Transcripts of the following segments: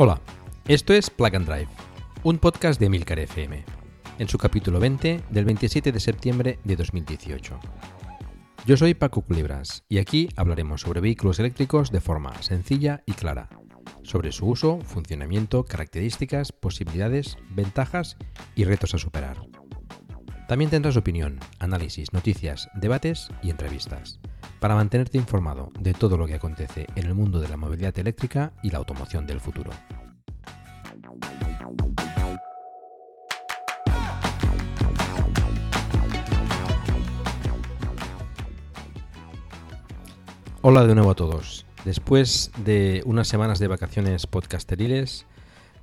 Hola, esto es Plug and Drive, un podcast de Milcar FM, en su capítulo 20 del 27 de septiembre de 2018. Yo soy Paco Culebras y aquí hablaremos sobre vehículos eléctricos de forma sencilla y clara, sobre su uso, funcionamiento, características, posibilidades, ventajas y retos a superar. También tendrás opinión, análisis, noticias, debates y entrevistas para mantenerte informado de todo lo que acontece en el mundo de la movilidad eléctrica y la automoción del futuro. Hola de nuevo a todos. Después de unas semanas de vacaciones podcasteriles,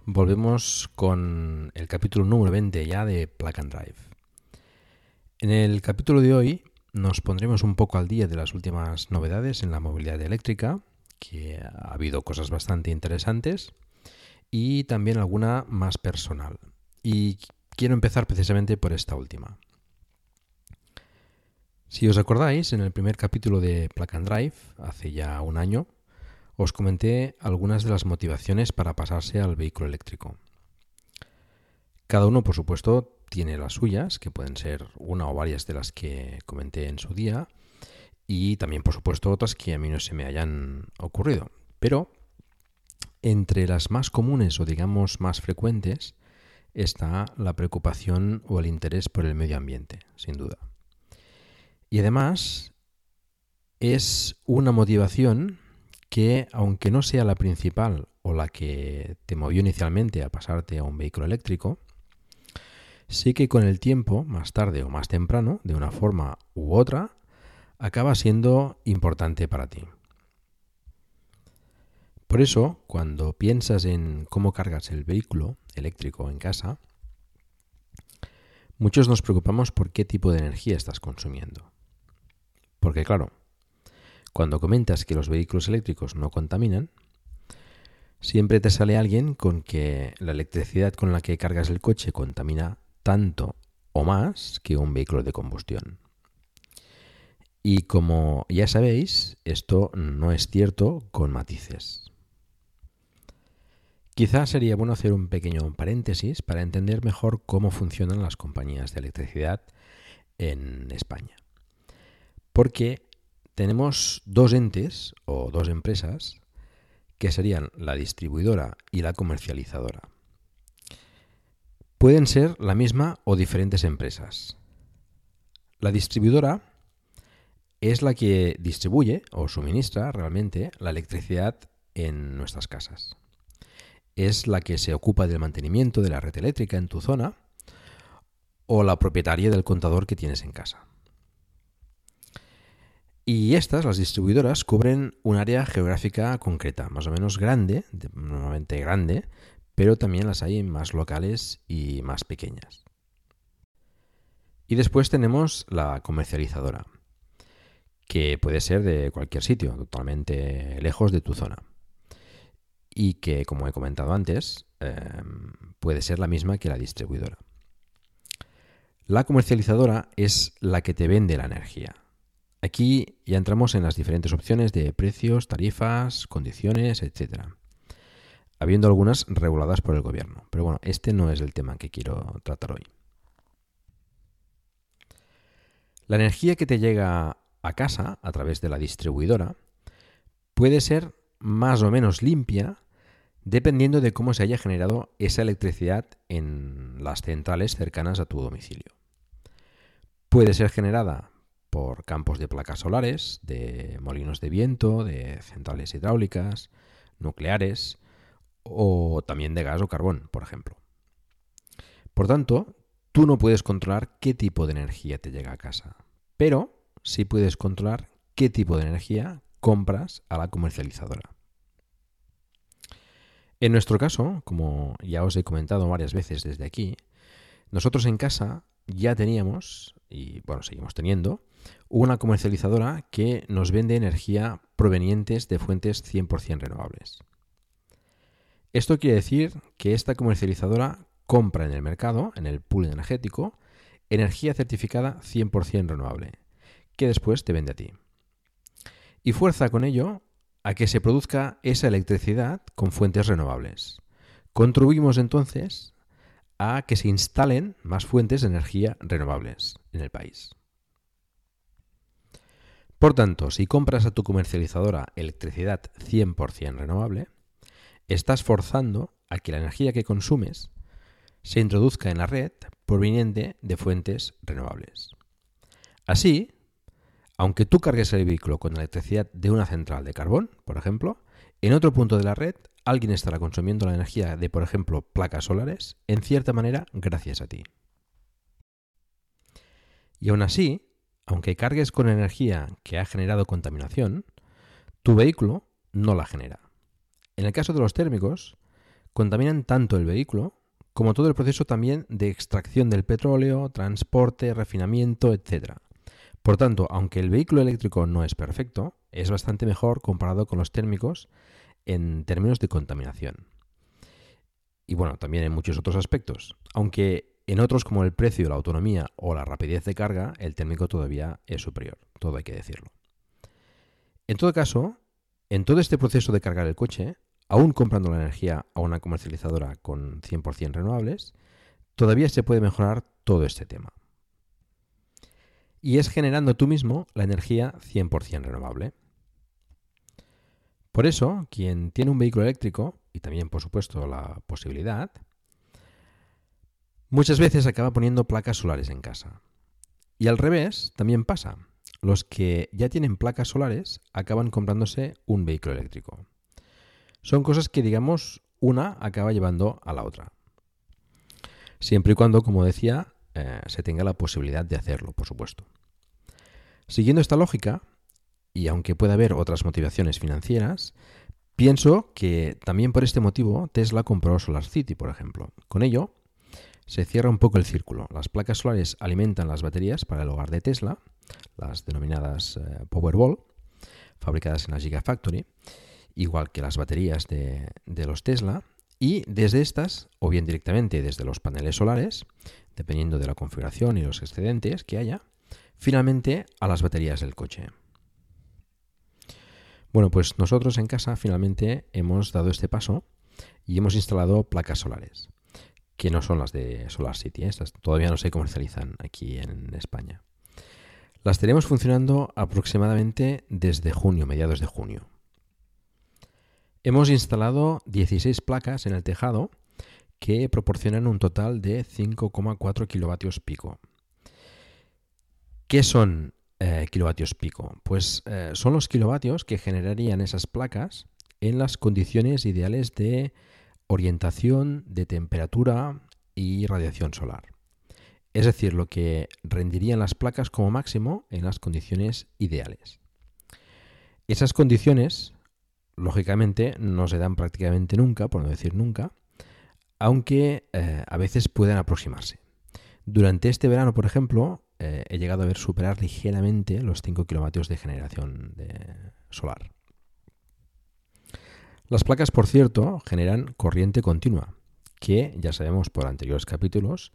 volvemos con el capítulo número 20 ya de Plug and Drive. En el capítulo de hoy nos pondremos un poco al día de las últimas novedades en la movilidad eléctrica, que ha habido cosas bastante interesantes, y también alguna más personal. Y quiero empezar precisamente por esta última. Si os acordáis, en el primer capítulo de Plug and Drive, hace ya un año, os comenté algunas de las motivaciones para pasarse al vehículo eléctrico. Cada uno, por supuesto, tiene las suyas, que pueden ser una o varias de las que comenté en su día, y también, por supuesto, otras que a mí no se me hayan ocurrido. Pero entre las más comunes o digamos más frecuentes está la preocupación o el interés por el medio ambiente, sin duda. Y además es una motivación que, aunque no sea la principal o la que te movió inicialmente a pasarte a un vehículo eléctrico, sí que con el tiempo, más tarde o más temprano, de una forma u otra, acaba siendo importante para ti. Por eso, cuando piensas en cómo cargas el vehículo eléctrico en casa, muchos nos preocupamos por qué tipo de energía estás consumiendo. Porque claro, cuando comentas que los vehículos eléctricos no contaminan, siempre te sale alguien con que la electricidad con la que cargas el coche contamina tanto o más que un vehículo de combustión. Y como ya sabéis, esto no es cierto con matices. Quizás sería bueno hacer un pequeño paréntesis para entender mejor cómo funcionan las compañías de electricidad en España. Porque tenemos dos entes o dos empresas que serían la distribuidora y la comercializadora pueden ser la misma o diferentes empresas. La distribuidora es la que distribuye o suministra realmente la electricidad en nuestras casas. Es la que se ocupa del mantenimiento de la red eléctrica en tu zona o la propietaria del contador que tienes en casa. Y estas, las distribuidoras, cubren un área geográfica concreta, más o menos grande, normalmente grande, pero también las hay más locales y más pequeñas. Y después tenemos la comercializadora, que puede ser de cualquier sitio, totalmente lejos de tu zona. Y que, como he comentado antes, em, puede ser la misma que la distribuidora. La comercializadora es la que te vende la energía. Aquí ya entramos en las diferentes opciones de precios, tarifas, condiciones, etcétera habiendo algunas reguladas por el gobierno. Pero bueno, este no es el tema que quiero tratar hoy. La energía que te llega a casa a través de la distribuidora puede ser más o menos limpia dependiendo de cómo se haya generado esa electricidad en las centrales cercanas a tu domicilio. Puede ser generada por campos de placas solares, de molinos de viento, de centrales hidráulicas, nucleares o también de gas o carbón, por ejemplo. Por tanto, tú no puedes controlar qué tipo de energía te llega a casa, pero sí puedes controlar qué tipo de energía compras a la comercializadora. En nuestro caso, como ya os he comentado varias veces desde aquí, nosotros en casa ya teníamos, y bueno, seguimos teniendo, una comercializadora que nos vende energía provenientes de fuentes 100% renovables. Esto quiere decir que esta comercializadora compra en el mercado, en el pool energético, energía certificada 100% renovable, que después te vende a ti. Y fuerza con ello a que se produzca esa electricidad con fuentes renovables. Contribuimos entonces a que se instalen más fuentes de energía renovables en el país. Por tanto, si compras a tu comercializadora electricidad 100% renovable, estás forzando a que la energía que consumes se introduzca en la red proveniente de fuentes renovables. Así, aunque tú cargues el vehículo con electricidad de una central de carbón, por ejemplo, en otro punto de la red alguien estará consumiendo la energía de, por ejemplo, placas solares, en cierta manera gracias a ti. Y aún así, aunque cargues con energía que ha generado contaminación, tu vehículo no la genera. En el caso de los térmicos, contaminan tanto el vehículo como todo el proceso también de extracción del petróleo, transporte, refinamiento, etc. Por tanto, aunque el vehículo eléctrico no es perfecto, es bastante mejor comparado con los térmicos en términos de contaminación. Y bueno, también en muchos otros aspectos. Aunque en otros como el precio, la autonomía o la rapidez de carga, el térmico todavía es superior. Todo hay que decirlo. En todo caso, en todo este proceso de cargar el coche, aún comprando la energía a una comercializadora con 100% renovables, todavía se puede mejorar todo este tema. Y es generando tú mismo la energía 100% renovable. Por eso, quien tiene un vehículo eléctrico, y también por supuesto la posibilidad, muchas veces acaba poniendo placas solares en casa. Y al revés, también pasa. Los que ya tienen placas solares acaban comprándose un vehículo eléctrico. Son cosas que, digamos, una acaba llevando a la otra. Siempre y cuando, como decía, eh, se tenga la posibilidad de hacerlo, por supuesto. Siguiendo esta lógica, y aunque pueda haber otras motivaciones financieras, pienso que también por este motivo Tesla compró SolarCity, por ejemplo. Con ello, se cierra un poco el círculo. Las placas solares alimentan las baterías para el hogar de Tesla, las denominadas eh, Powerball, fabricadas en la Gigafactory, igual que las baterías de, los Tesla, y desde estas, o bien directamente desde los paneles solares, dependiendo de la configuración y los excedentes que haya, finalmente a las baterías del coche. Bueno, pues nosotros en casa finalmente hemos dado este paso y hemos instalado placas solares, que no son las de Solar City, ¿eh? estas todavía no se comercializan aquí en España. Las tenemos funcionando aproximadamente desde junio, mediados de junio. Hemos instalado 16 placas en el tejado que proporcionan un total de 5,4 kilovatios pico. ¿Qué son eh, kilovatios pico? Pues eh, son los kilovatios que generarían esas placas en las condiciones ideales de orientación, de temperatura y radiación solar. Es decir, lo que rendirían las placas como máximo en las condiciones ideales. Esas condiciones, lógicamente, no se dan prácticamente nunca, por no decir nunca, aunque eh, a veces pueden aproximarse. Durante este verano, por ejemplo, eh, he llegado a ver superar ligeramente los 5 kilovatios de generación de solar. Las placas, por cierto, generan corriente continua, que ya sabemos por anteriores capítulos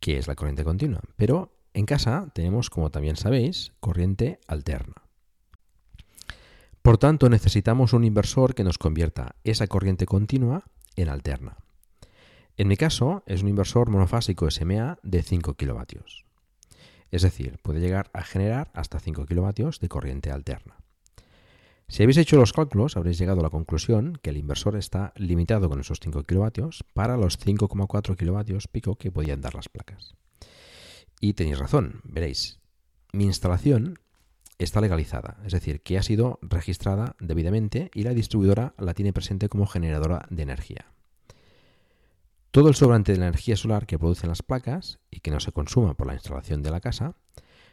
que es la corriente continua. Pero en casa tenemos, como también sabéis, corriente alterna. Por tanto, necesitamos un inversor que nos convierta esa corriente continua en alterna. En mi caso, es un inversor monofásico SMA de 5 kilovatios. Es decir, puede llegar a generar hasta 5 kilovatios de corriente alterna. Si habéis hecho los cálculos, habréis llegado a la conclusión que el inversor está limitado con esos 5 kilovatios para los 5,4 kilovatios pico que podían dar las placas. Y tenéis razón, veréis, mi instalación está legalizada, es decir, que ha sido registrada debidamente y la distribuidora la tiene presente como generadora de energía. Todo el sobrante de la energía solar que producen las placas y que no se consuma por la instalación de la casa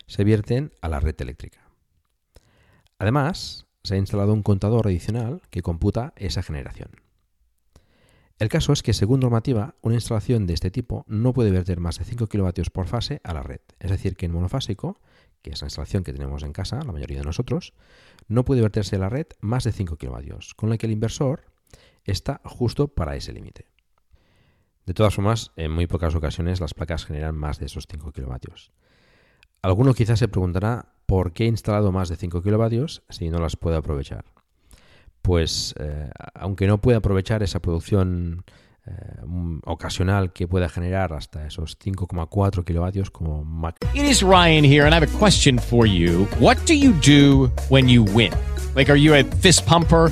se vierten a la red eléctrica. Además, se ha instalado un contador adicional que computa esa generación. El caso es que, según normativa, una instalación de este tipo no puede verter más de 5 kW por fase a la red. Es decir, que en monofásico, que es la instalación que tenemos en casa, la mayoría de nosotros, no puede verterse la red más de 5 kW, con lo que el inversor está justo para ese límite. De todas formas, en muy pocas ocasiones las placas generan más de esos 5 kW. Alguno quizás se preguntará por qué he instalado más de 5 kW si no las puedo aprovechar pues eh, aunque no pueda aprovechar esa producción eh, ocasional que pueda generar hasta esos 5,4 kilovatios como Mac. It is Ryan here and I have a question for you. What do you do when you win? Like are you a fist pumper?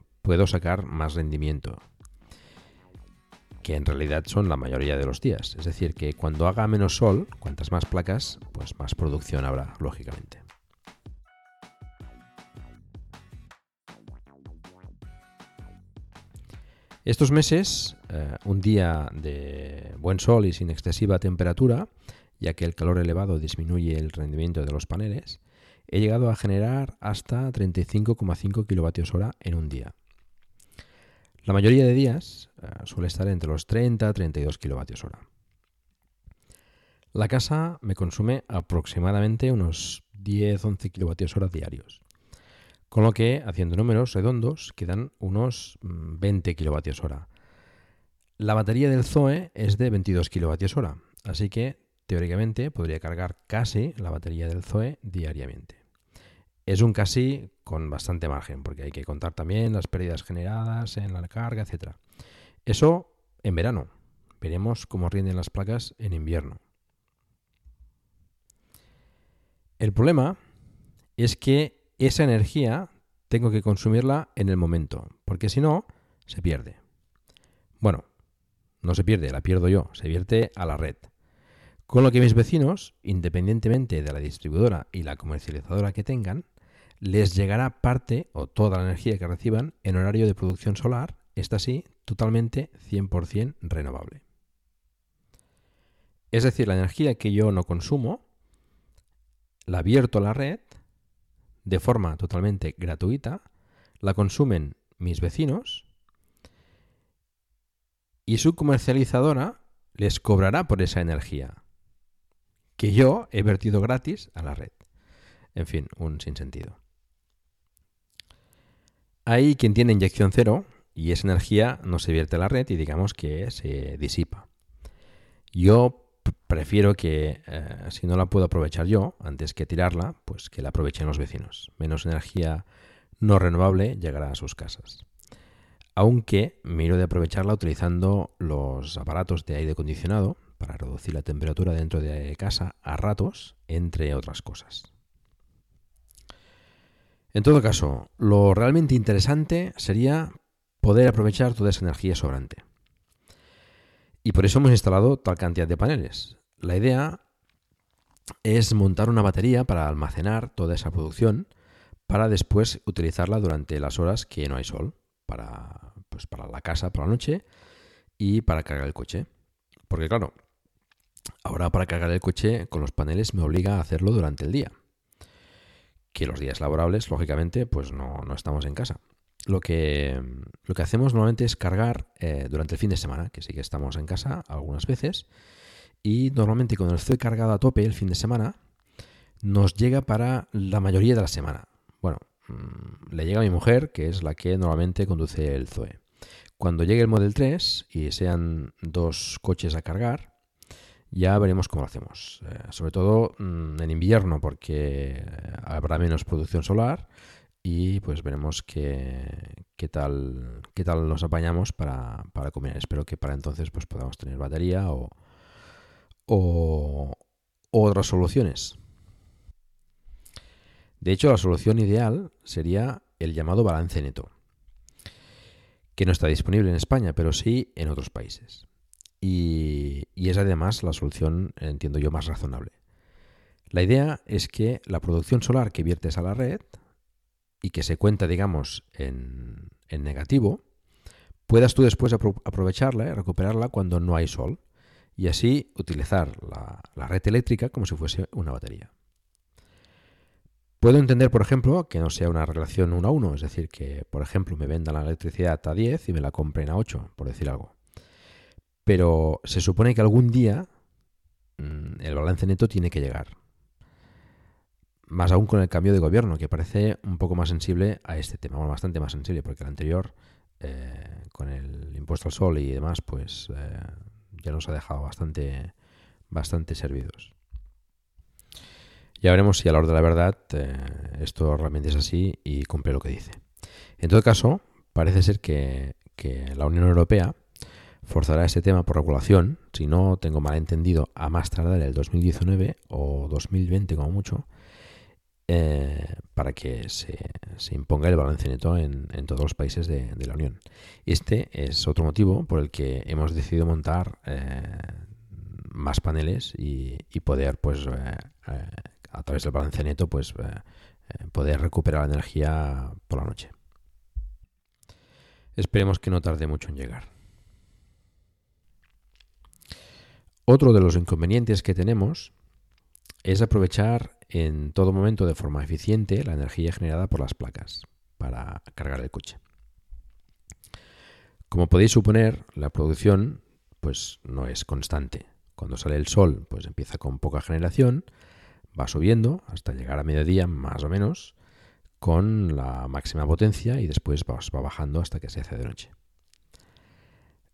puedo sacar más rendimiento. Que en realidad son la mayoría de los días. Es decir, que cuando haga menos sol, cuantas más placas, pues más producción habrá, lógicamente. Estos meses, eh, un día de buen sol y sin excesiva temperatura, ya que el calor elevado disminuye el rendimiento de los paneles, he llegado a generar hasta 35,5 kWh en un día. La mayoría de días eh, suele estar entre los 30 y 32 kWh. La casa me consume aproximadamente unos 10-11 kWh diarios. Con lo que, haciendo números redondos, quedan unos 20 mm, kWh. La batería del Zoe es de 22 kWh, así que teóricamente podría cargar casi la batería del Zoe diariamente. Es un casi con bastante margen, porque hay que contar también las pérdidas generadas en la carga, etc. Eso en verano. Veremos cómo rinden las placas en invierno. El problema es que esa energía tengo que consumirla en el momento, porque si no, se pierde. Bueno, no se pierde, la pierdo yo, se vierte a la red. Con lo que mis vecinos, independientemente de la distribuidora y la comercializadora que tengan, les llegará parte o toda la energía que reciban en horario de producción solar, esta sí, totalmente 100% renovable. Es decir, la energía que yo no consumo, la abierto a la red de forma totalmente gratuita, la consumen mis vecinos y su comercializadora les cobrará por esa energía que yo he vertido gratis a la red. En fin, un sinsentido. Hay quien tiene inyección cero y esa energía no se vierte a la red y digamos que se disipa. Yo prefiero que eh, si no la puedo aprovechar yo, antes que tirarla, pues que la aprovechen los vecinos. Menos energía no renovable llegará a sus casas. Aunque miro de aprovecharla utilizando los aparatos de aire acondicionado para reducir la temperatura dentro de casa a ratos, entre otras cosas. En todo caso, lo realmente interesante sería poder aprovechar toda esa energía sobrante. Y por eso hemos instalado tal cantidad de paneles. La idea es montar una batería para almacenar toda esa producción para después utilizarla durante las horas que no hay sol, para, pues para la casa por la noche y para cargar el coche. Porque claro, ahora para cargar el coche con los paneles me obliga a hacerlo durante el día que los días laborables, lógicamente, pues no, estamos en casa. Lo que, lo que hacemos normalmente es cargar eh, durante el fin de semana, que sí que estamos en casa algunas veces, y normalmente cuando estoy cargado a tope el fin de semana, nos llega para la mayoría de la semana. Bueno, mm, le llega a mi mujer, que es la que normalmente conduce el Zoe. Cuando llegue el Model 3 y sean dos coches a cargar, Ya veremos cómo lo hacemos. Eh, sobre todo mm, en invierno, porque habrá menos producción solar y pues veremos qué, tal qué tal nos apañamos para, para comer. Espero que para entonces pues podamos tener batería o otras soluciones. De hecho, la solución ideal sería el llamado balance neto, que no está disponible en España, pero sí en otros países. Y, es además la solución, entiendo yo, más razonable. La idea es que la producción solar que viertes a la red y que se cuenta, digamos, en, negativo, puedas tú después aprovecharla y recuperarla cuando no hay sol y así utilizar la red eléctrica como si fuese una batería. Puedo entender, por ejemplo, que no sea una relación 1 a 1, es decir, que, por ejemplo, me vendan la electricidad a 10 y me la compren a 8, por decir algo. Pero se supone que algún día mm, el balance neto tiene que llegar. Más aún con el cambio de gobierno, que parece un poco más sensible a este tema, bueno, bastante más sensible, porque el anterior, eh, con el impuesto al sol y demás, pues eh, ya nos ha dejado bastante, bastante servidos. Ya veremos si a la hora de la verdad eh, esto realmente es así y cumple lo que dice. En todo caso, parece ser que, la Unión Europea forzará este tema por regulación, si no tengo mal entendido, a más tardar el 2019 o 2020 como mucho, eh, para que se, imponga el balance neto en, todos los países de, la Unión. Este es otro motivo por el que hemos decidido montar eh, más paneles y, poder pues a través del balance neto, pues eh, eh, poder recuperar la energía por la noche. Esperemos que no tarde mucho en llegar. Otro de los inconvenientes que tenemos es aprovechar en todo momento de forma eficiente la energía generada por las placas para cargar el coche. Como podéis suponer, la producción pues no es constante. Cuando sale el sol, pues empieza con poca generación va subiendo hasta llegar a mediodía más o menos con la máxima potencia y después va, bajando hasta que se hace de noche.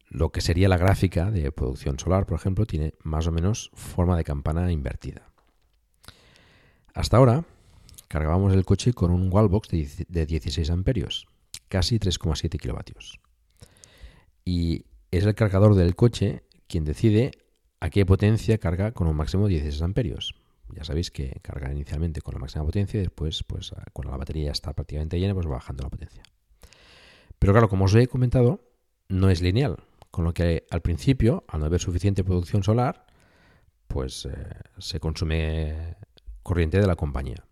Lo que sería la gráfica de producción solar, por ejemplo, tiene más o menos forma de campana invertida. Hasta ahora cargábamos el coche con un wallbox de 16 amperios, casi 3,7 kilovatios. Y es el cargador del coche quien decide a qué potencia carga con un máximo de 16 amperios. Ya sabéis que carga inicialmente con la máxima potencia y después, pues cuando la batería está prácticamente llena, pues va bajando la potencia. Pero claro, como os he comentado, no es lineal, con lo que al principio, al no haber suficiente producción solar, pues eh, se consume corriente de la compañía,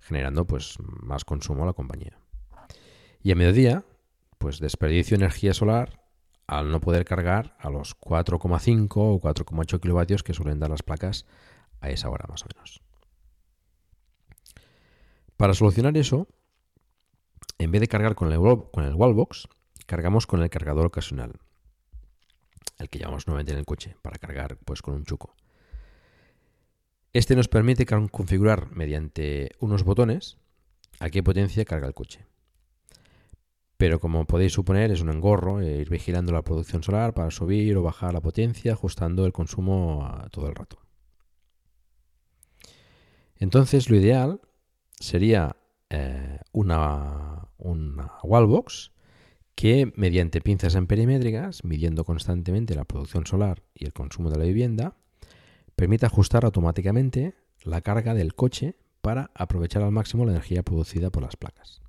generando pues más consumo a la compañía. Y a mediodía, pues desperdicio energía solar al no poder cargar a los 4,5 o 4,8 kilovatios que suelen dar las placas a esa hora más o menos. Para solucionar eso, en vez de cargar con el, con el wallbox, cargamos con el cargador ocasional, el que llevamos nuevamente en el coche, para cargar pues con un chuco. Este nos permite configurar mediante unos botones a qué potencia carga el coche. Pero como podéis suponer, es un engorro eh, ir vigilando la producción solar para subir o bajar la potencia, ajustando el consumo todo el rato. Entonces lo ideal sería eh, una, una wallbox que mediante pinzas amperimétricas, midiendo constantemente la producción solar y el consumo de la vivienda, permite ajustar automáticamente la carga del coche para aprovechar al máximo la energía producida por las placas.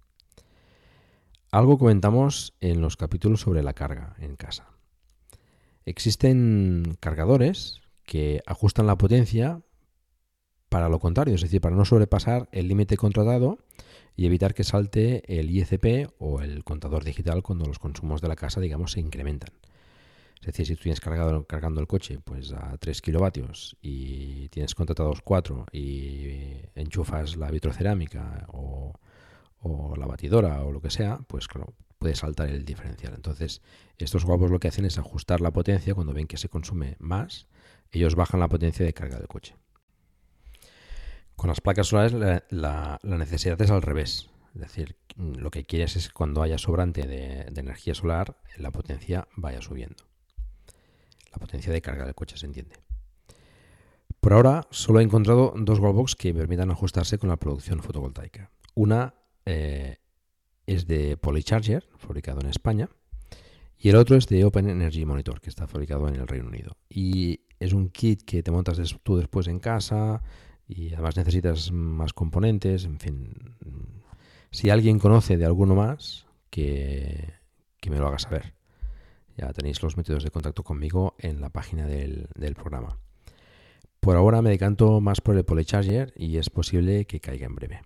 Algo comentamos en los capítulos sobre la carga en casa. Existen cargadores que ajustan la potencia para lo contrario, es decir, para no sobrepasar el límite contratado y evitar que salte el ICP o el contador digital cuando los consumos de la casa, digamos, se incrementan. Es decir, si tú tienes cargando el coche pues a 3 kilovatios y tienes contratados 4 y enchufas la vitrocerámica o, o la batidora o lo que sea, pues claro, puede saltar el diferencial. Entonces, estos guapos lo que hacen es ajustar la potencia cuando ven que se consume más, ellos bajan la potencia de carga del coche. Con las placas solares la, necesidad es al revés. Es decir, lo que quieres es que cuando haya sobrante de, energía solar, la potencia vaya subiendo. La potencia de carga del coche se entiende. Por ahora solo he encontrado dos wallbox que permitan ajustarse con la producción fotovoltaica. Una eh, es de Polycharger, fabricado en España, y el otro es de Open Energy Monitor, que está fabricado en el Reino Unido. Y es un kit que te montas tú después en casa y además necesitas más componentes, en fin. Si alguien conoce de alguno más, que, me lo haga saber. Ya tenéis los métodos de contacto conmigo en la página del, del programa. Por ahora me decanto más por el Polycharger y es posible que caiga en breve.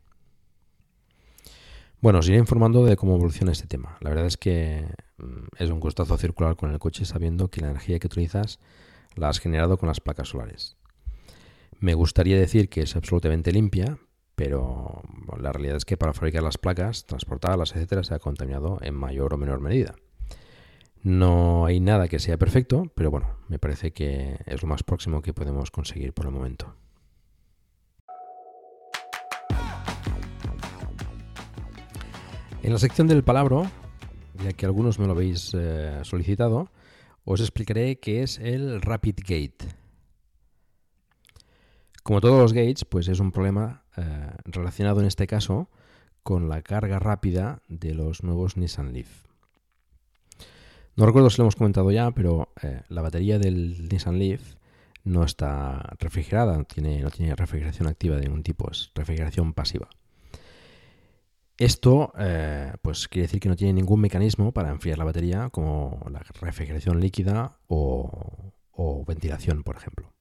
Bueno, os iré informando de cómo evoluciona este tema. La verdad es que mm, es un gustazo circular con el coche sabiendo que la energía que utilizas la has generado con las placas solares. Me gustaría decir que es absolutamente limpia, pero la realidad es que para fabricar las placas, transportarlas, etcétera, se ha contaminado en mayor o menor medida. No hay nada que sea perfecto, pero bueno, me parece que es lo más próximo que podemos conseguir por el momento. En la sección del palabro, ya que algunos me lo habéis eh, solicitado, os explicaré qué es el Rapid Gate. Como todos los gates, pues es un problema eh, relacionado en este caso con la carga rápida de los nuevos Nissan Leaf. No recuerdo si lo hemos comentado ya, pero eh, la batería del Nissan Leaf no está refrigerada, no tiene, no tiene refrigeración activa de ningún tipo, es refrigeración pasiva. Esto eh, pues quiere decir que no tiene ningún mecanismo para enfriar la batería como la refrigeración líquida o, ventilación, por ejemplo.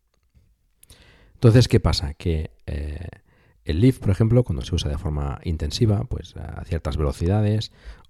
Entonces, ¿qué pasa? Que eh, el Leaf, por ejemplo, cuando se usa de forma intensiva, pues a ciertas velocidades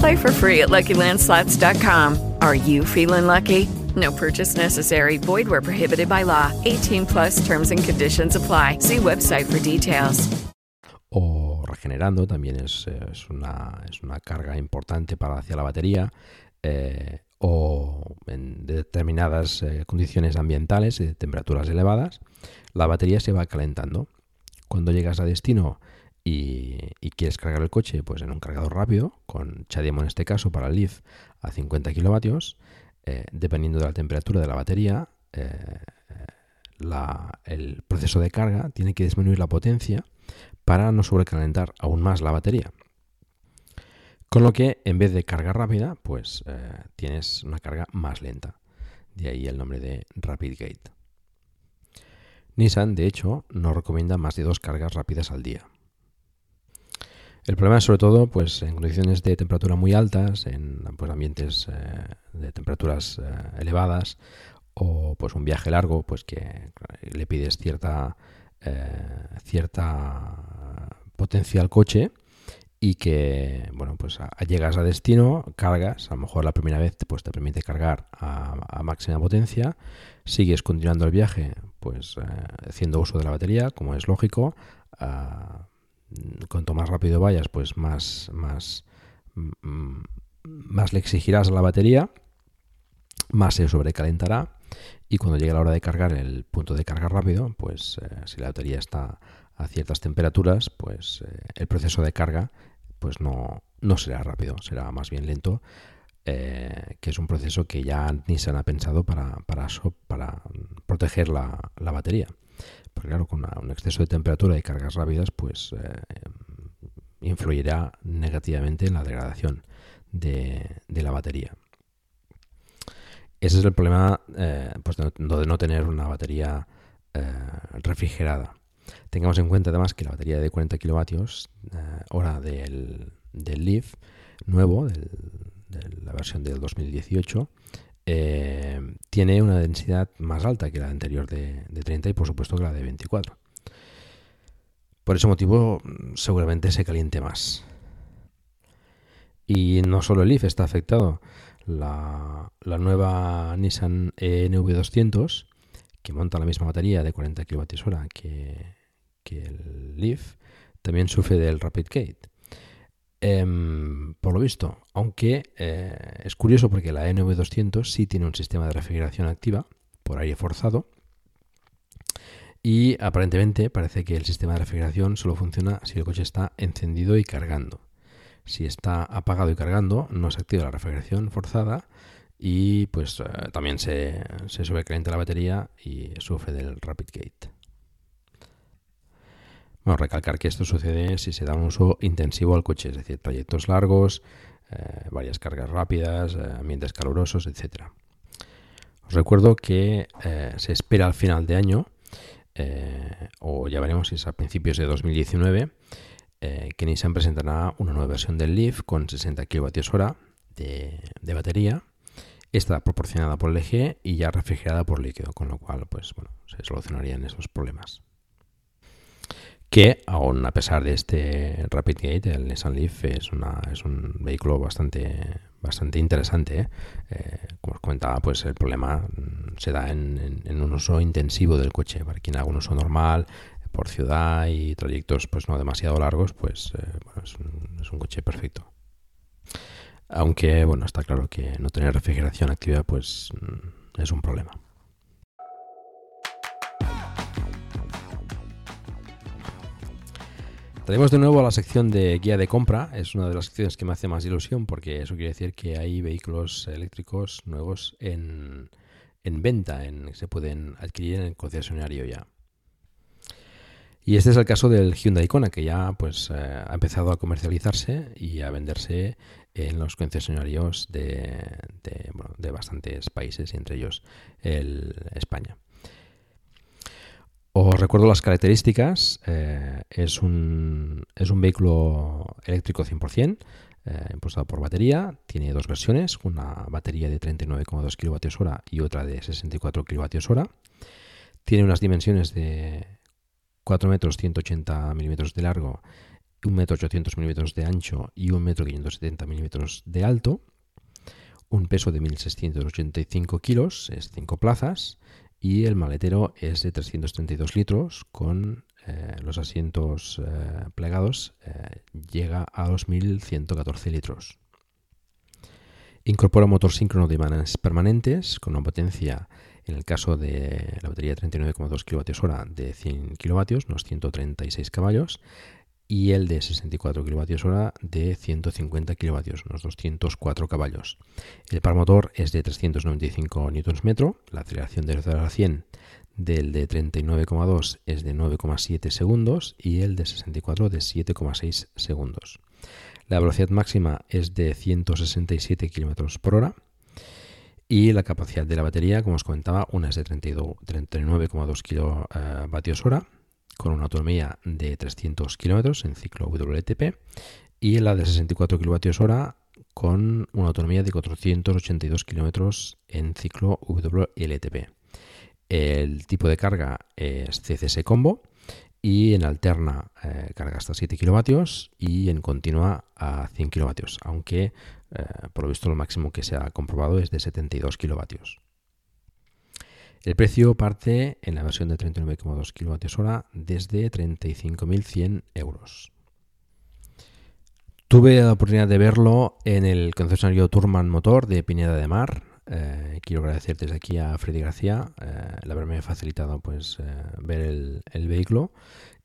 Play for free at LuckyLandSlots.com. Are you feeling lucky? No purchase necessary. Void where prohibited by law. 18 plus terms and conditions apply. See website for details. O regenerando también es, es, una, es una carga importante para hacia la batería. Eh, o en determinadas eh, condiciones ambientales de temperaturas elevadas, la batería se va calentando. Cuando llegas a destino y, quieres cargar el coche pues en un cargador rápido, con Chademo en este caso para el Leaf a 50 kilovatios, eh, dependiendo de la temperatura de la batería, eh, el proceso de carga tiene que disminuir la potencia para no sobrecalentar aún más la batería. Con lo que en vez de carga rápida, pues eh, tienes una carga más lenta. De ahí el nombre de Rapid Gate. Nissan, de hecho, no recomienda más de dos cargas rápidas al día. El problema es sobre todo pues, en condiciones de temperatura muy altas, en pues, ambientes eh, de temperaturas eh, elevadas o pues, un viaje largo pues, que le pides cierta, eh, cierta potencia al coche y que bueno pues llegas a destino, cargas, a lo mejor la primera vez pues, te permite cargar a, máxima potencia, sigues continuando el viaje pues haciendo uso de la batería, como es lógico, cuanto más rápido vayas, pues más, más, mm, más le exigirás a la batería, más se sobrecalentará y cuando llegue la hora de cargar el punto de carga rápido, pues eh, si la batería está a ciertas temperaturas, pues eh, el proceso de carga pues no, no será rápido, será más bien lento, eh, que es un proceso que ya Nissan ha pensado para, para, para proteger la, la batería. Porque claro, con un exceso de temperatura y cargas rápidas, pues eh, influirá negativamente en la degradación de, la batería. Ese es el problema eh, pues de, no, tener una batería eh, refrigerada. Tengamos en cuenta además que la batería de 40 kilovatios hora del, del Leaf nuevo, de la versión del 2018, eh, tiene una densidad más alta que la anterior de, de 30 y por supuesto que la de 24. Por ese motivo seguramente se caliente más. Y no solo el Leaf está afectado, la, nueva Nissan e NV200, que monta la misma batería de 40 kWh que, que el Leaf, también sufre del Rapid Gate. Em, por lo visto, aunque eh, es curioso porque la NV200 sí tiene un sistema de refrigeración activa por aire forzado y aparentemente parece que el sistema de refrigeración solo funciona si el coche está encendido y cargando. Si está apagado y cargando, no se activa la refrigeración forzada y pues eh, también se, se sobrecalienta la batería y sufre del Rapid Gate. Bueno, recalcar que esto sucede si se da un uso intensivo al coche, es decir, trayectos largos, eh, varias cargas rápidas, eh, ambientes calurosos, etc. Os recuerdo que eh, se espera al final de año, o ya veremos si es a principios de 2019, eh, que Nissan presentará una nueva versión del Leaf con 60 kWh de, de batería. Esta proporcionada por LG y ya refrigerada por líquido, con lo cual pues, bueno, se solucionarían esos problemas que aún a pesar de este Rapid Gate, el Nissan Leaf es, una, es un vehículo bastante, bastante interesante. ¿eh? Eh, como os comentaba, pues el problema mm, se da en, un uso intensivo del coche. Para quien haga un uso normal por ciudad y trayectos pues no demasiado largos, pues eh, bueno, es, un, es un coche perfecto. Aunque bueno, está claro que no tener refrigeración activa pues mm, es un problema. Traemos de nuevo a la sección de guía de compra. Es una de las secciones que me hace más ilusión porque eso quiere decir que hay vehículos eléctricos nuevos en, en venta, en, se pueden adquirir en el concesionario ya. Y este es el caso del Hyundai Kona, que ya pues, eh, ha empezado a comercializarse y a venderse en los concesionarios de, de, de bastantes países, entre ellos el, España. Os recuerdo las características. Eh, es, un, es un vehículo eléctrico 100%, eh, impulsado por batería. Tiene dos versiones, una batería de 39,2 kWh y otra de 64 kWh. Tiene unas dimensiones de 4 metros 180 milímetros de largo, 1 metro 800 milímetros de ancho y 1 metro 570 milímetros de alto. Un peso de 1.685 kilos, es 5 plazas y el maletero es de 332 litros con eh, los asientos eh, plegados eh, llega a 2.114 litros. Incorpora motor síncrono de imanes permanentes con una potencia, en el caso de la batería de 39,2 kWh de 100 kW, unos 136 caballos, y el de 64 kWh de 150 kW, unos 204 caballos. El par motor es de 395 Nm, la aceleración de 0 a 100 del de 39,2 es de 9,7 segundos y el de 64 de 7,6 segundos. La velocidad máxima es de 167 km por hora y la capacidad de la batería, como os comentaba, una es de 39,2 kWh con una autonomía de 300 km en ciclo WLTP y la de 64 kWh con una autonomía de 482 km en ciclo WLTP. El tipo de carga es CCS Combo y en alterna eh, carga hasta 7 kW y en continua a 100 kW, aunque eh, por lo visto lo máximo que se ha comprobado es de 72 kW. El precio parte en la versión de 39,2 kWh desde 35.100 euros. Tuve la oportunidad de verlo en el concesionario Turman Motor de Pineda de Mar. Eh, quiero agradecer desde aquí a Freddy García eh, el haberme facilitado pues, eh, ver el, vehículo.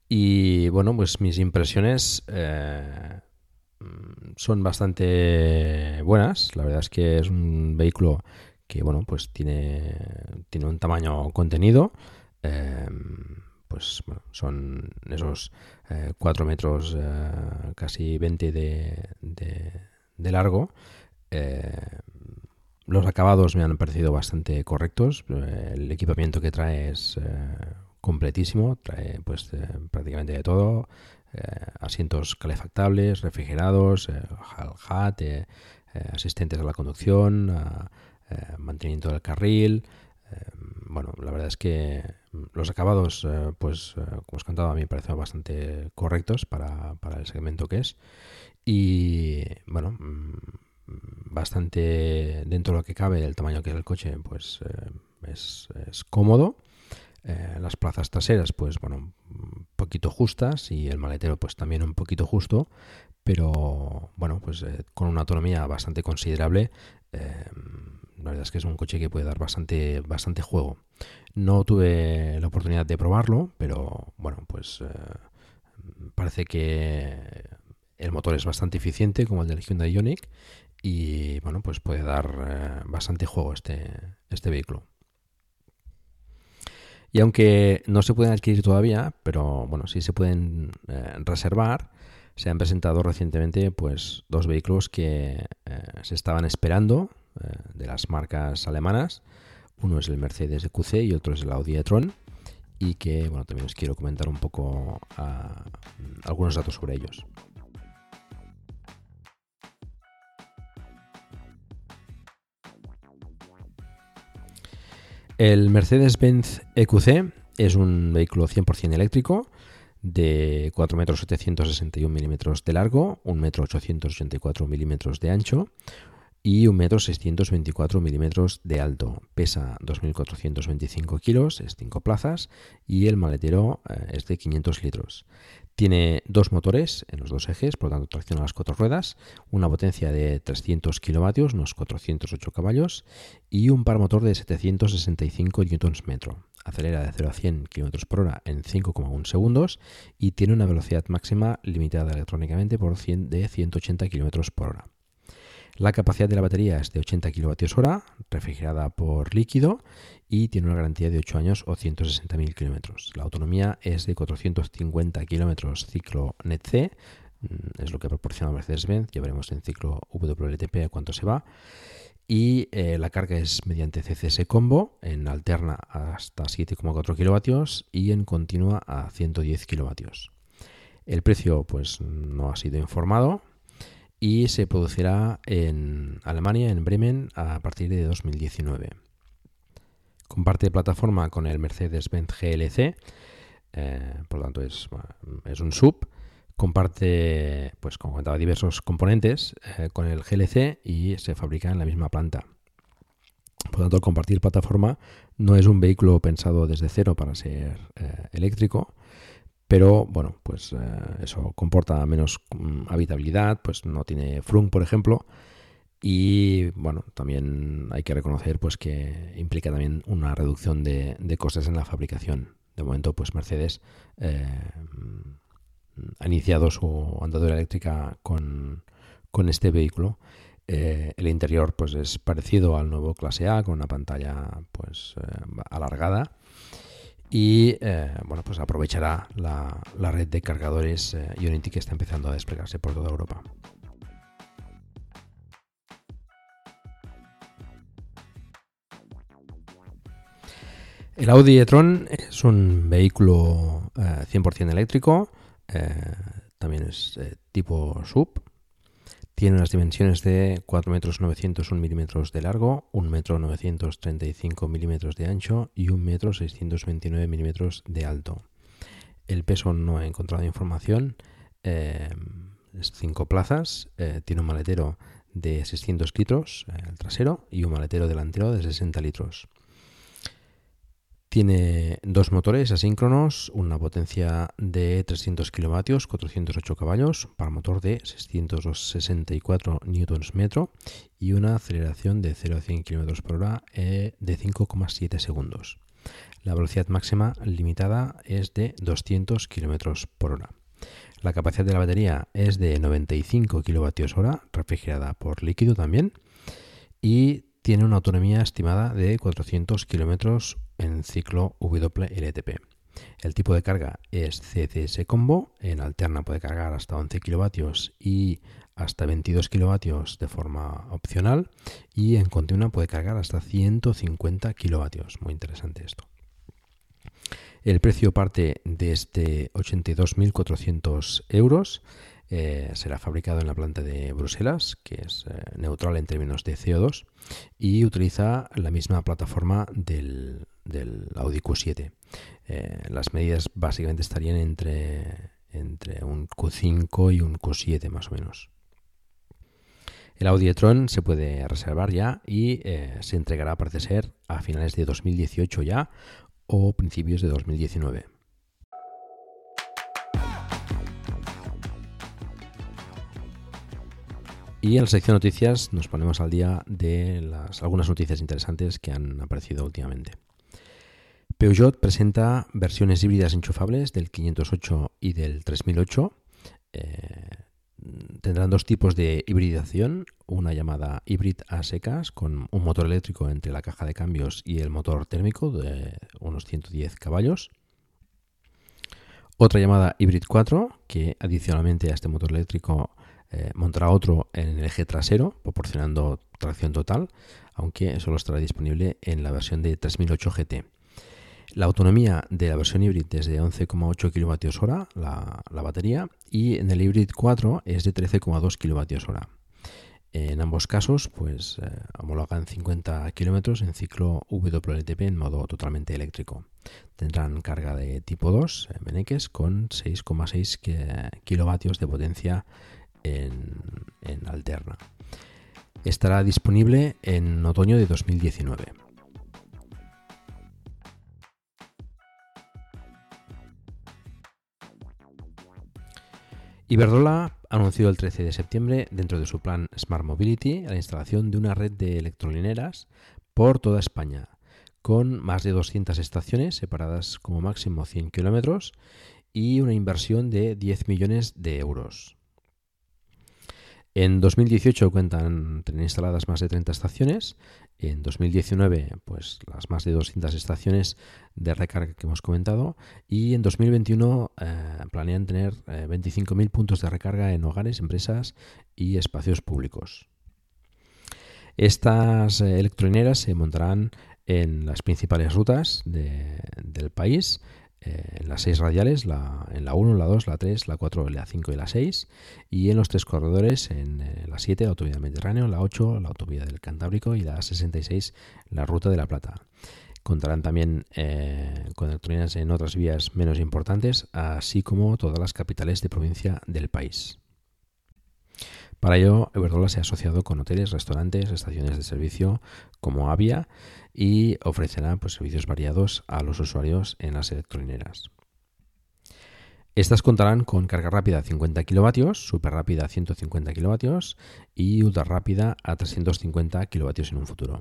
Y bueno, pues mis impresiones eh, son bastante buenas. La verdad es que es un vehículo que bueno, pues tiene, tiene un tamaño contenido. Eh, pues bueno, son esos eh, 4 metros, eh, casi 20 de, largo. Eh, los acabados me han parecido bastante correctos. Eh, el equipamiento que trae es completísimo, trae pues eh, prácticamente de todo, eh, asientos calefactables, refrigerados, HAT, asistentes a la conducción, mantenimiento del carril. bueno, la verdad es que los acabados, pues como os he contado, a mí me parecen bastante correctos para, para el segmento que es. Y bueno, mm, bastante dentro de lo que cabe del tamaño que es el coche, pues eh, es, cómodo. Eh, las plazas traseras, pues bueno, un poquito justas y el maletero, pues también un poquito justo, pero bueno, pues eh, con una autonomía bastante considerable. La verdad es que es un coche que puede dar bastante, bastante juego. No tuve la oportunidad de probarlo, pero bueno, pues parece que el motor es bastante eficiente como el del Hyundai Ioniq y bueno, pues puede dar eh, bastante juego este, este vehículo. Y aunque no se pueden adquirir todavía, pero bueno, sí se pueden eh, reservar, se han presentado recientemente pues dos vehículos que eh, se estaban esperando de las marcas alemanas. Uno es el Mercedes EQC y otro es el Audi e-tron y que bueno, también os quiero comentar un poco ah, algunos datos sobre ellos. El Mercedes-Benz EQC es un vehículo 100% eléctrico de 4 metros 761 milímetros de largo, 1 metro 884 milímetros de ancho y 1 metro 624 milímetros de alto. Pesa 2.425 kilos, es 5 plazas y el maletero eh, es de 500 litros. Tiene dos motores en los dos ejes, por lo tanto tracciona las cuatro ruedas, una potencia de 300 kilovatios, unos 408 caballos, y un par motor de 765 Nm. Acelera de 0 a 100 km por hora en 5,1 segundos y tiene una velocidad máxima limitada electrónicamente por 100 de 180 km por hora. La capacidad de la batería es de 80 kWh, refrigerada por líquido y tiene una garantía de 8 años o 160.000 km. La autonomía es de 450 km ciclo NET-C, mm, es lo que proporciona Mercedes-Benz, ya veremos en ciclo WLTP a cuánto se va. Y eh, la carga es mediante CCS combo, en alterna hasta 7,4 kW y en continua a 110 kW. El precio pues no ha sido informado, y se producirá en Alemania, en Bremen, a partir de 2019. Comparte plataforma con el Mercedes-Benz GLC, eh, por lo tanto es, es, un sub. Comparte, pues como comentaba, diversos componentes eh, con el GLC y se fabrica en la misma planta. Por lo tanto, el compartir plataforma no es un vehículo pensado desde cero para ser eh, eléctrico, pero bueno, pues eh, eso comporta menos mm, habitabilidad, pues no tiene frunk, por ejemplo, y bueno, también hay que reconocer pues que implica también una reducción de, costes en la fabricación. De momento, pues Mercedes eh, ha iniciado su andadura eléctrica con, este vehículo. Eh, el interior pues es parecido al nuevo clase A con una pantalla pues alargada y eh, bueno, pues aprovechará la, red de cargadores eh, Unity que está empezando a desplegarse por toda Europa. El Audi e-tron es un vehículo 100% eh, eléctrico, también es tipo sub, tiene unas dimensiones de 4 metros 901 milímetros de largo, 1 metro 935 milímetros de ancho y 1 metro 629 milímetros de alto. El peso no he encontrado información. Eh, es 5 plazas. Eh, tiene un maletero de 600 litros, eh, el trasero, y un maletero delantero de 60 litros. Tiene dos motores asíncronos, una potencia de 300 kilovatios, 408 caballos, para motor de 664 Nm y una aceleración de 0 a 100 km por hora eh, de 5,7 segundos. La velocidad máxima limitada es de 200 km por hora. La capacidad de la batería es de 95 kWh, refrigerada por líquido también, y tiene una autonomía estimada de 400 km en ciclo WLTP. El tipo de carga es CCS Combo, en alterna puede cargar hasta 11 kW y hasta 22 kW de forma opcional y en continua puede cargar hasta 150 kW. Muy interesante esto. El precio parte desde 82.400 euros. Eh, será fabricado en la planta de Bruselas, que es eh, neutral en términos de CO2, y utiliza la misma plataforma del, Audi Q7. Eh, las medidas básicamente estarían entre, entre un Q5 y un Q7 más o menos. El Audi e-tron se puede reservar ya y se entregará, parece ser, a finales de 2018 ya o principios de 2019. Y en la sección noticias nos ponemos al día de las, algunas noticias interesantes que han aparecido últimamente. Peugeot presenta versiones híbridas enchufables del 508 y del 3008. Eh, tendrán dos tipos de hibridación, una llamada híbrida a secas con un motor eléctrico entre la caja de cambios y el motor térmico de unos 110 caballos. Otra llamada Hybrid 4 que adicionalmente a este motor eléctrico eh, montará otro en el eje trasero, proporcionando tracción total, aunque solo estará disponible en la versión de 3008 GT. La autonomía de la versión híbrida es de 11,8 kWh la, la batería y en el Hybrid 4 es de 13,2 kWh. En ambos casos, pues eh, homologan 50 km en ciclo WLTP en modo totalmente eléctrico. Tendrán carga de tipo 2 en Meneques con 6,6 kilovatios de potencia en, alterna. Estará disponible en otoño de 2019. Iberdrola anunció el 13 de septiembre, dentro de su plan Smart Mobility, la instalación de una red de electrolineras por toda España, con más de 200 estaciones separadas como máximo 100 kilómetros y una inversión de 10 millones de euros. En 2018 cuentan tener instaladas más de 30 estaciones. En 2019, pues las más de 200 estaciones de recarga que hemos comentado. Y en 2021 eh, planean tener 25.000 eh, puntos de recarga en hogares, empresas y espacios públicos. Estas eh, electrolineras se montarán en las principales rutas del país eh, en las seis radiales, la, en la 1, la 2, la 3, la 4, la 5 y la 6, y en los tres corredores, en eh, la 7, la autovía del Mediterráneo, la 8, la autovía del Cantábrico y la 66, la ruta de la Plata. Contarán también eh, con electrónicas en otras vías menos importantes, así como todas las capitales de provincia del país. Para ello, Everdola se ha asociado con hoteles, restaurantes, estaciones de servicio como Avia y ofrecerá pues, servicios variados a los usuarios en las electrolineras. Estas contarán con carga rápida a 50 kW, super rápida a 150 kW y ultra rápida a 350 kW en un futuro.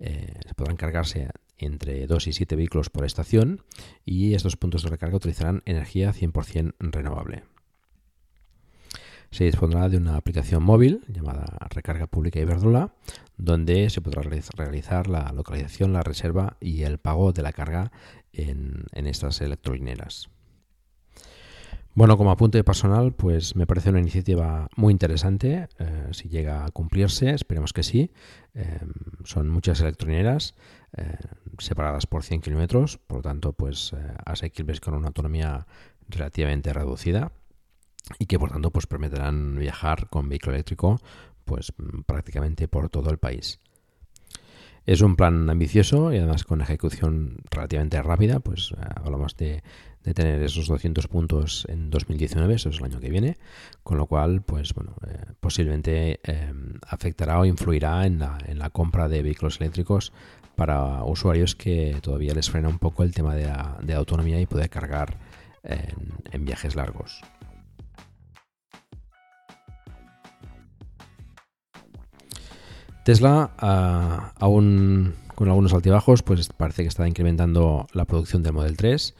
Eh, podrán cargarse entre 2 y 7 vehículos por estación y estos puntos de recarga utilizarán energía 100% renovable se dispondrá de una aplicación móvil llamada Recarga Pública Iberdrola, donde se podrá realizar la localización, la reserva y el pago de la carga en, estas electrolineras. Bueno, como apunte personal, pues me parece una iniciativa muy interesante. Eh, si llega a cumplirse, esperemos que sí. Eh, son muchas electrolineras eh, separadas por 100 kilómetros, por lo tanto, pues asequibles con una autonomía relativamente reducida y que por tanto pues permitirán viajar con vehículo eléctrico pues prácticamente por todo el país. Es un plan ambicioso y además con ejecución relativamente rápida, pues eh, hablamos de, tener esos 200 puntos en 2019, eso es el año que viene, con lo cual, pues bueno, eh, posiblemente eh, afectará o influirá en la, en la, compra de vehículos eléctricos para usuarios que todavía les frena un poco el tema de autonomía y poder cargar en viajes largos. Tesla, aún con algunos altibajos, pues parece que está incrementando la producción del Model 3.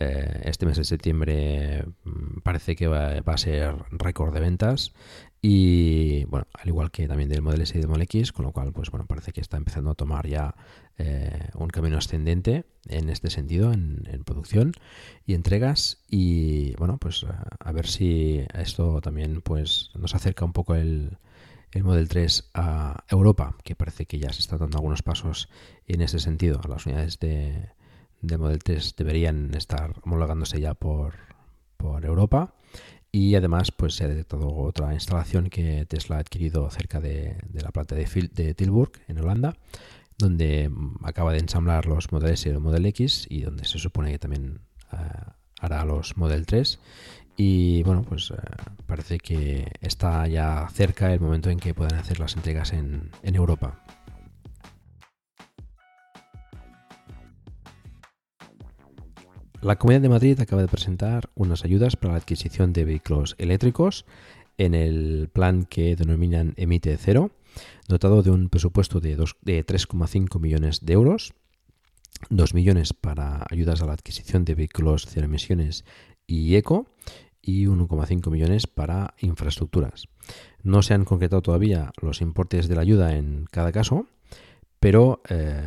Eh, este mes de septiembre mm, parece que va, a ser récord de ventas y bueno, al igual que también del Model S y del Model X, con lo cual pues bueno, parece que está empezando a tomar ya eh, un camino ascendente en este sentido, en, en, producción y entregas y bueno, pues a ver si esto también pues nos acerca un poco el, el Model 3 a Europa, que parece que ya se están dando algunos pasos en ese sentido, las unidades de, del Model 3 deberían estar homologándose ya por, Europa. Y además, pues se ha detectado otra instalación que Tesla ha adquirido cerca de, la planta de, de, Tilburg, en Holanda, donde mm, acaba de ensamblar los Model S y el Model X y donde se supone que también eh, hará los Model 3. Y bueno, pues eh, parece que está ya cerca el momento en que puedan hacer las entregas en, Europa. La Comunidad de Madrid acaba de presentar unas ayudas para la adquisición de vehículos eléctricos en el plan que denominan Emite Cero, dotado de un presupuesto de, de 3,5 millones de euros, 2 millones para ayudas a la adquisición de vehículos cero emisiones y eco y 1,5 millones para infraestructuras. No se han concretado todavía los importes de la ayuda en cada caso, pero eh,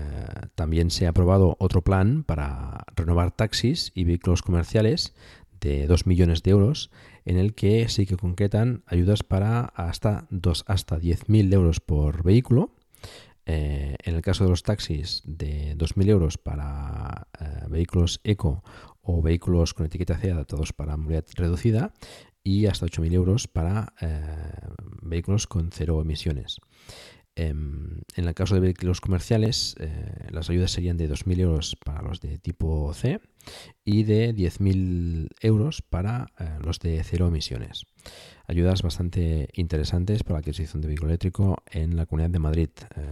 también se ha aprobado otro plan para renovar taxis y vehículos comerciales de 2 millones de euros, en el que sí que concretan ayudas para hasta, hasta 10.000 euros por vehículo. Eh, en el caso de los taxis, de 2.000 euros para eh, vehículos eco o vehículos con etiqueta C adaptados para movilidad reducida y hasta 8.000 euros para vehículos con cero emisiones. Em, en el caso de vehículos comerciales, eh, las ayudas serían de 2.000 euros para los de tipo C y de 10.000 euros para eh, los de cero emisiones. Ayudas bastante interesantes para la adquisición de vehículo eléctrico en la Comunidad de Madrid. Eh,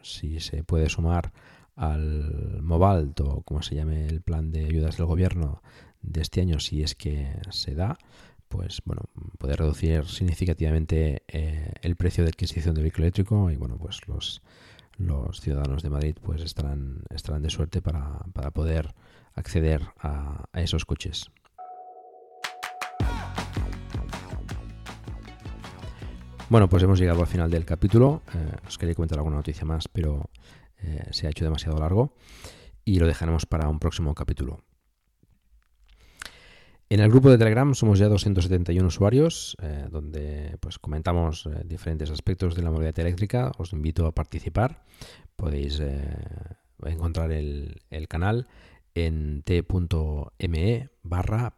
si se puede sumar al Mobalt o como se llame el plan de ayudas del gobierno de este año, si es que se da, pues bueno, puede reducir significativamente eh, el precio de adquisición de vehículo eléctrico y bueno, pues los, los ciudadanos de Madrid pues estarán, estarán de suerte para, poder acceder a, esos coches. Bueno, pues hemos llegado al final del capítulo. Eh, os quería comentar alguna noticia más, pero eh, se ha hecho demasiado largo y lo dejaremos para un próximo capítulo. En el grupo de Telegram somos ya 271 usuarios, eh, donde pues comentamos eh, diferentes aspectos de la movilidad eléctrica. Os invito a participar. Podéis encontrar el, canal en t.me barra.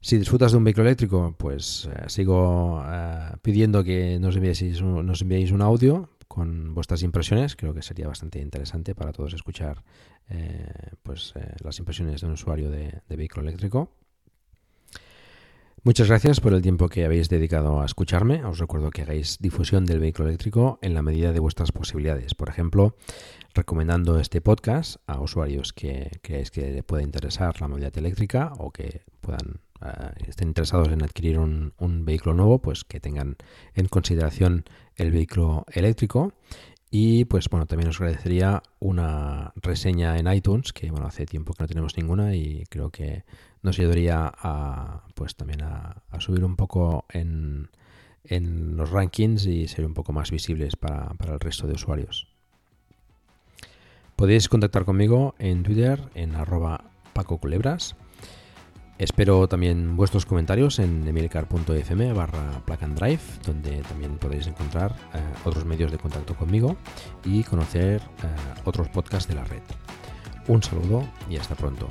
Si disfrutas de un vehículo eléctrico, pues sigo pidiendo que nos nos enviéis un audio con vuestras impresiones. Creo que sería bastante interesante para todos escuchar eh, pues, eh, las impresiones de un usuario de, vehículo eléctrico. Muchas gracias por el tiempo que habéis dedicado a escucharme. Os recuerdo que hagáis difusión del vehículo eléctrico en la medida de vuestras posibilidades. Por ejemplo, recomendando este podcast a usuarios que creáis que les pueda interesar la movilidad eléctrica o que puedan estén interesados en adquirir un, vehículo nuevo, pues que tengan en consideración el vehículo eléctrico y pues bueno, también os agradecería una reseña en iTunes, que bueno, hace tiempo que no tenemos ninguna y creo que nos ayudaría a pues también a, subir un poco en, en, los rankings y ser un poco más visibles para, para el resto de usuarios. Podéis contactar conmigo en Twitter en arroba Paco Culebras Espero también vuestros comentarios en emilcar.fm barra drive, donde también podéis encontrar eh, otros medios de contacto conmigo y conocer eh, otros podcasts de la red. Un saludo y hasta pronto.